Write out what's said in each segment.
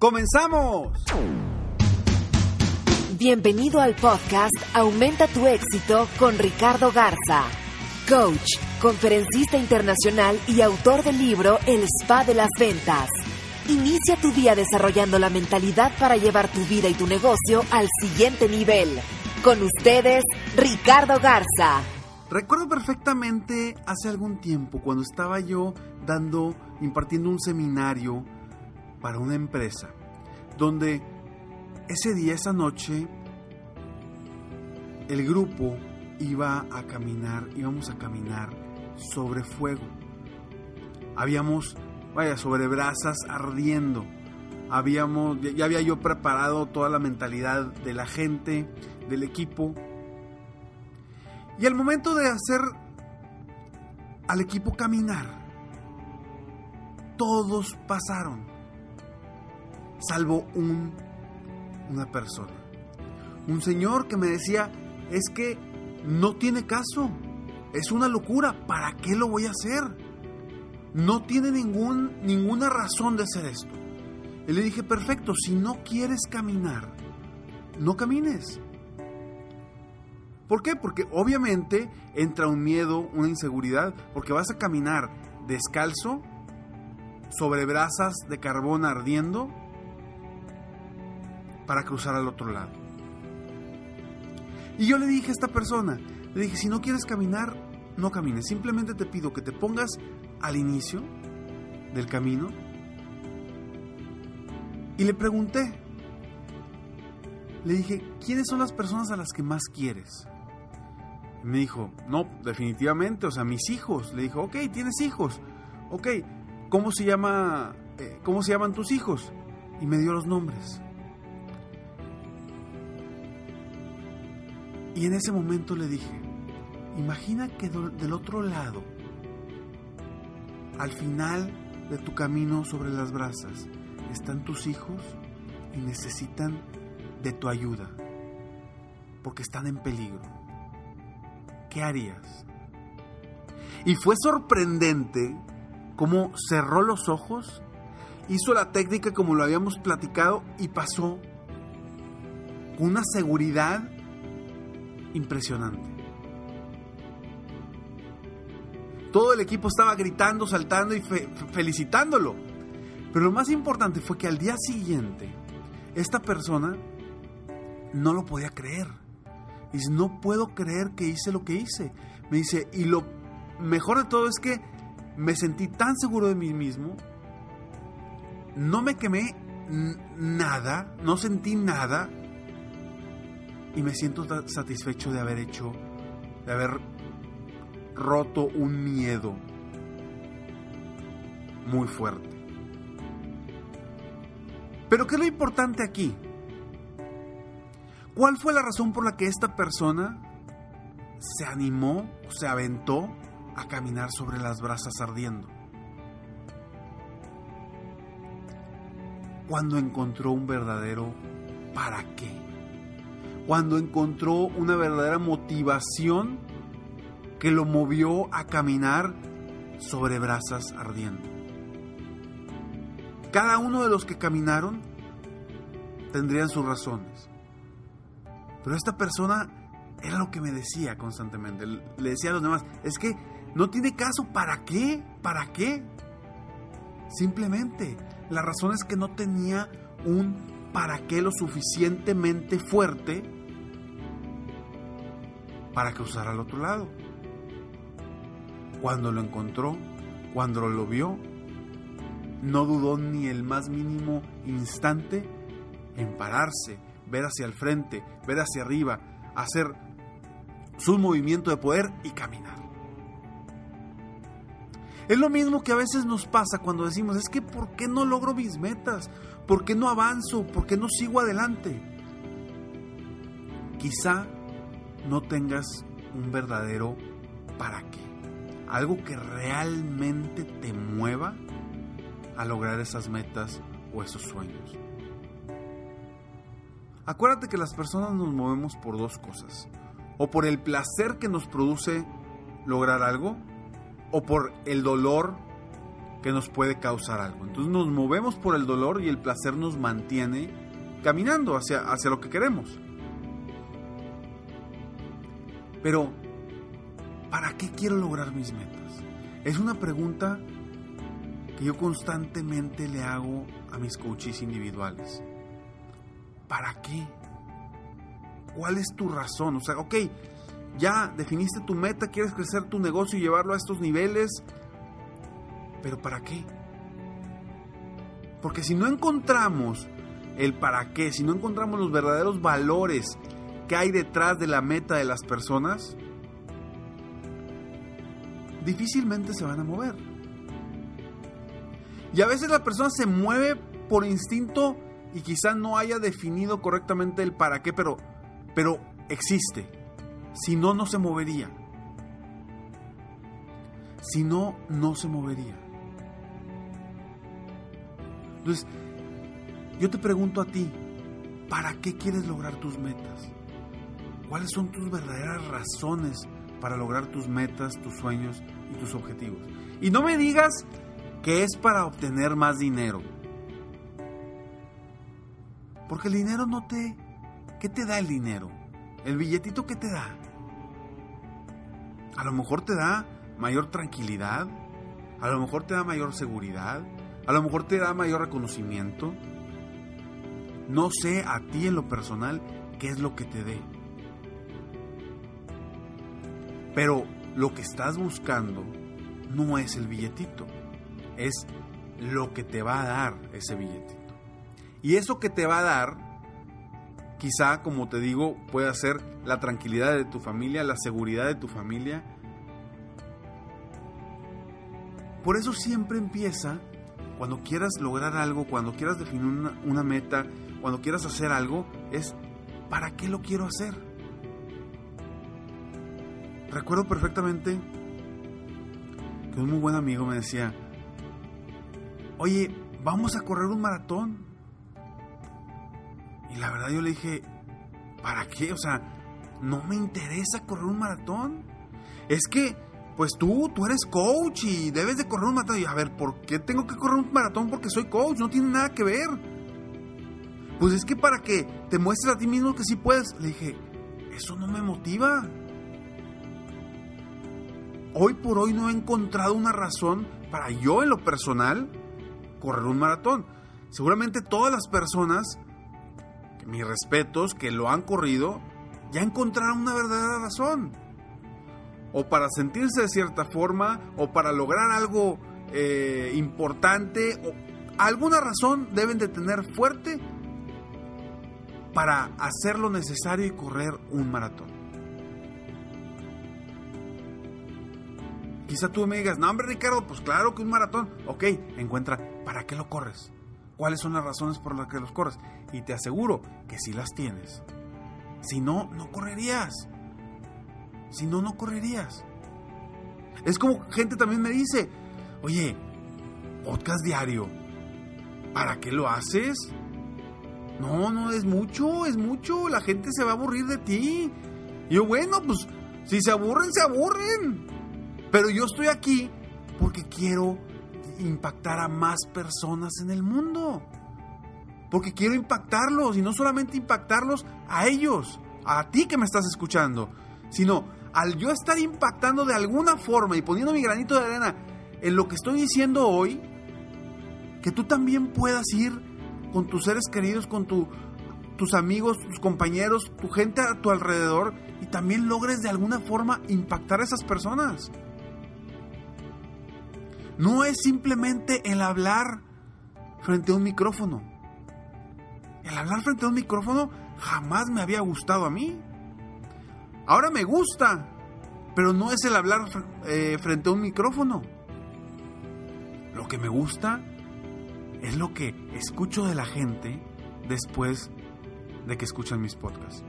¡Comenzamos! Bienvenido al podcast Aumenta tu éxito con Ricardo Garza, coach, conferencista internacional y autor del libro El Spa de las Ventas. Inicia tu día desarrollando la mentalidad para llevar tu vida y tu negocio al siguiente nivel. Con ustedes, Ricardo Garza. Recuerdo perfectamente hace algún tiempo cuando estaba yo dando, impartiendo un seminario para una empresa, donde ese día, esa noche, el grupo iba a caminar, íbamos a caminar sobre fuego. Habíamos, vaya, sobre brasas ardiendo. Habíamos, ya había yo preparado toda la mentalidad de la gente, del equipo. Y al momento de hacer al equipo caminar, todos pasaron salvo un, una persona. Un señor que me decía, es que no tiene caso, es una locura, ¿para qué lo voy a hacer? No tiene ningún, ninguna razón de hacer esto. Y le dije, perfecto, si no quieres caminar, no camines. ¿Por qué? Porque obviamente entra un miedo, una inseguridad, porque vas a caminar descalzo, sobre brasas de carbón ardiendo, para cruzar al otro lado. Y yo le dije a esta persona, le dije, si no quieres caminar, no camines. Simplemente te pido que te pongas al inicio del camino. Y le pregunté, le dije, ¿quiénes son las personas a las que más quieres? Y me dijo, no, definitivamente, o sea, mis hijos. Le dijo, ok, tienes hijos. Ok, ¿cómo se llama, eh, cómo se llaman tus hijos? Y me dio los nombres. Y en ese momento le dije, imagina que del otro lado, al final de tu camino sobre las brasas, están tus hijos y necesitan de tu ayuda, porque están en peligro. ¿Qué harías? Y fue sorprendente cómo cerró los ojos, hizo la técnica como lo habíamos platicado y pasó con una seguridad impresionante. Todo el equipo estaba gritando, saltando y fe felicitándolo. Pero lo más importante fue que al día siguiente, esta persona no lo podía creer. Dice, no puedo creer que hice lo que hice. Me dice, y lo mejor de todo es que me sentí tan seguro de mí mismo, no me quemé nada, no sentí nada, y me siento satisfecho de haber hecho, de haber roto un miedo muy fuerte. Pero ¿qué es lo importante aquí? ¿Cuál fue la razón por la que esta persona se animó, se aventó a caminar sobre las brasas ardiendo? Cuando encontró un verdadero para qué cuando encontró una verdadera motivación que lo movió a caminar sobre brasas ardiendo. Cada uno de los que caminaron tendrían sus razones. Pero esta persona era lo que me decía constantemente. Le decía a los demás, es que no tiene caso, ¿para qué? ¿Para qué? Simplemente, la razón es que no tenía un para qué lo suficientemente fuerte para usara al otro lado. Cuando lo encontró, cuando lo vio, no dudó ni el más mínimo instante en pararse, ver hacia el frente, ver hacia arriba, hacer su movimiento de poder y caminar. Es lo mismo que a veces nos pasa cuando decimos, es que ¿por qué no logro mis metas? ¿Por qué no avanzo? ¿Por qué no sigo adelante? Quizá no tengas un verdadero para qué. Algo que realmente te mueva a lograr esas metas o esos sueños. Acuérdate que las personas nos movemos por dos cosas. O por el placer que nos produce lograr algo, o por el dolor que nos puede causar algo. Entonces nos movemos por el dolor y el placer nos mantiene caminando hacia, hacia lo que queremos. Pero, ¿para qué quiero lograr mis metas? Es una pregunta que yo constantemente le hago a mis coaches individuales. ¿Para qué? ¿Cuál es tu razón? O sea, ok, ya definiste tu meta, quieres crecer tu negocio y llevarlo a estos niveles, pero ¿para qué? Porque si no encontramos el para qué, si no encontramos los verdaderos valores que hay detrás de la meta de las personas, difícilmente se van a mover. Y a veces la persona se mueve por instinto y quizá no haya definido correctamente el para qué, pero, pero existe. Si no, no se movería. Si no, no se movería. Entonces, yo te pregunto a ti, ¿para qué quieres lograr tus metas? ¿Cuáles son tus verdaderas razones para lograr tus metas, tus sueños y tus objetivos? Y no me digas que es para obtener más dinero. Porque el dinero no te... ¿Qué te da el dinero? ¿El billetito qué te da? A lo mejor te da mayor tranquilidad, a lo mejor te da mayor seguridad, a lo mejor te da mayor reconocimiento. No sé a ti en lo personal qué es lo que te dé. Pero lo que estás buscando no es el billetito, es lo que te va a dar ese billetito. Y eso que te va a dar, quizá, como te digo, puede ser la tranquilidad de tu familia, la seguridad de tu familia. Por eso siempre empieza, cuando quieras lograr algo, cuando quieras definir una, una meta, cuando quieras hacer algo, es ¿para qué lo quiero hacer? Recuerdo perfectamente que un muy buen amigo me decía, oye, vamos a correr un maratón. Y la verdad yo le dije, ¿para qué? O sea, no me interesa correr un maratón. Es que, pues tú, tú eres coach y debes de correr un maratón. Y a ver, ¿por qué tengo que correr un maratón? Porque soy coach, no tiene nada que ver. Pues es que para que te muestres a ti mismo que sí puedes. Le dije, eso no me motiva. Hoy por hoy no he encontrado una razón para yo en lo personal correr un maratón. Seguramente todas las personas, mis respetos, que lo han corrido, ya encontraron una verdadera razón. O para sentirse de cierta forma, o para lograr algo eh, importante, o alguna razón deben de tener fuerte para hacer lo necesario y correr un maratón. Quizá tú me digas, no hombre Ricardo, pues claro que un maratón. Ok, encuentra, ¿para qué lo corres? ¿Cuáles son las razones por las que los corres? Y te aseguro que si las tienes. Si no, no correrías. Si no, no correrías. Es como gente también me dice, oye, podcast diario, ¿para qué lo haces? No, no, es mucho, es mucho. La gente se va a aburrir de ti. Yo, bueno, pues si se aburren, se aburren. Pero yo estoy aquí porque quiero impactar a más personas en el mundo. Porque quiero impactarlos y no solamente impactarlos a ellos, a ti que me estás escuchando, sino al yo estar impactando de alguna forma y poniendo mi granito de arena en lo que estoy diciendo hoy, que tú también puedas ir con tus seres queridos, con tu, tus amigos, tus compañeros, tu gente a tu alrededor y también logres de alguna forma impactar a esas personas. No es simplemente el hablar frente a un micrófono. El hablar frente a un micrófono jamás me había gustado a mí. Ahora me gusta, pero no es el hablar eh, frente a un micrófono. Lo que me gusta es lo que escucho de la gente después de que escuchan mis podcasts.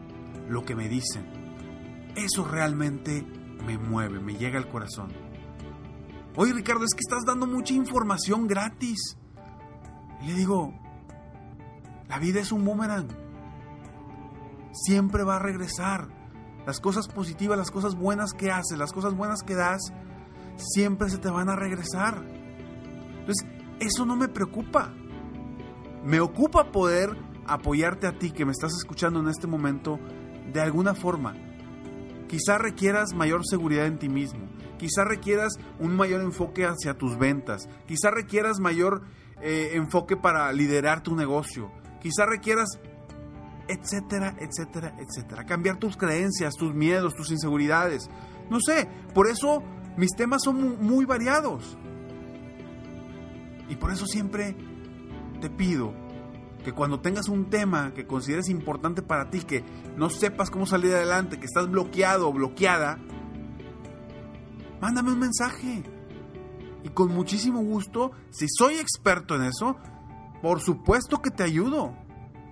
Lo que me dicen. Eso realmente me mueve, me llega al corazón. Oye Ricardo, es que estás dando mucha información gratis. Y le digo, la vida es un boomerang. Siempre va a regresar. Las cosas positivas, las cosas buenas que haces, las cosas buenas que das, siempre se te van a regresar. Entonces, eso no me preocupa. Me ocupa poder apoyarte a ti que me estás escuchando en este momento de alguna forma. Quizá requieras mayor seguridad en ti mismo. Quizá requieras un mayor enfoque hacia tus ventas. Quizá requieras mayor eh, enfoque para liderar tu negocio. Quizá requieras, etcétera, etcétera, etcétera. Cambiar tus creencias, tus miedos, tus inseguridades. No sé, por eso mis temas son muy variados. Y por eso siempre te pido que cuando tengas un tema que consideres importante para ti, que no sepas cómo salir adelante, que estás bloqueado o bloqueada, mándame un mensaje. Y con muchísimo gusto, si soy experto en eso, por supuesto que te ayudo.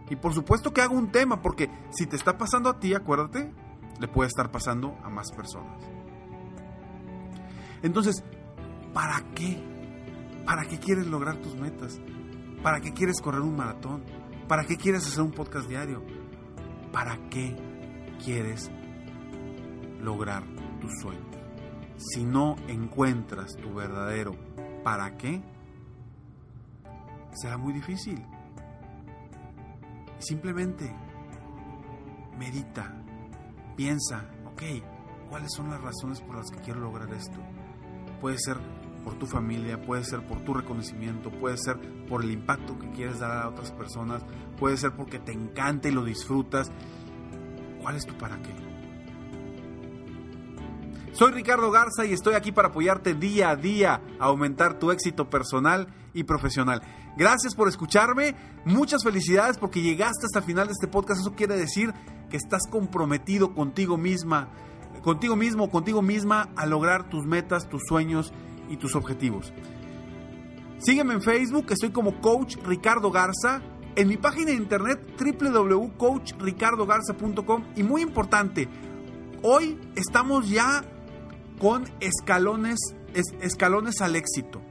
Y por supuesto que hago un tema, porque si te está pasando a ti, acuérdate, le puede estar pasando a más personas. Entonces, ¿para qué? ¿Para qué quieres lograr tus metas? ¿Para qué quieres correr un maratón? ¿Para qué quieres hacer un podcast diario? ¿Para qué quieres lograr tus sueños? Si no encuentras tu verdadero para qué, será muy difícil. Simplemente medita, piensa, ok, ¿cuáles son las razones por las que quiero lograr esto? Puede ser por tu familia, puede ser por tu reconocimiento, puede ser por el impacto que quieres dar a otras personas, puede ser porque te encanta y lo disfrutas. ¿Cuál es tu para qué? Soy Ricardo Garza y estoy aquí para apoyarte día a día a aumentar tu éxito personal y profesional. Gracias por escucharme, muchas felicidades porque llegaste hasta el final de este podcast. Eso quiere decir que estás comprometido contigo misma, contigo mismo, contigo misma a lograr tus metas, tus sueños y tus objetivos. Sígueme en Facebook, estoy como Coach Ricardo Garza. En mi página de internet www.coachricardogarza.com y muy importante, hoy estamos ya con escalones, escalones al éxito.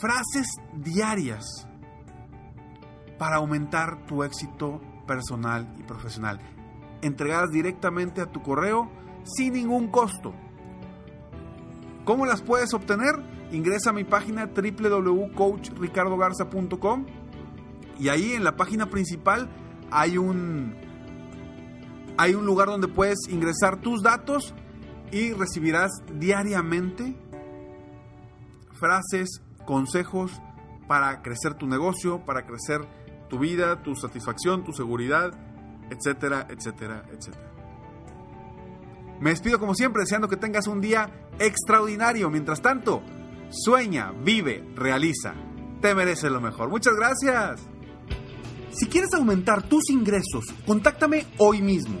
Frases diarias para aumentar tu éxito personal y profesional. Entregadas directamente a tu correo sin ningún costo. ¿Cómo las puedes obtener? Ingresa a mi página www.coachricardogarza.com y ahí en la página principal hay un hay un lugar donde puedes ingresar tus datos y recibirás diariamente frases, consejos para crecer tu negocio, para crecer tu vida, tu satisfacción, tu seguridad, etcétera, etcétera, etcétera. Me despido como siempre deseando que tengas un día extraordinario. Mientras tanto, sueña, vive, realiza. Te mereces lo mejor. Muchas gracias. Si quieres aumentar tus ingresos, contáctame hoy mismo.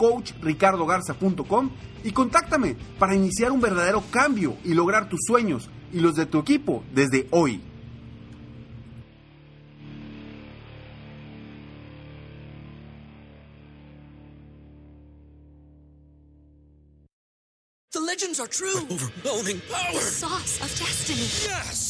www.coachricardogarza.com y contáctame para iniciar un verdadero cambio y lograr tus sueños y los de tu equipo desde hoy. The legends are true. Overwhelming power! The sauce of destiny. Yes!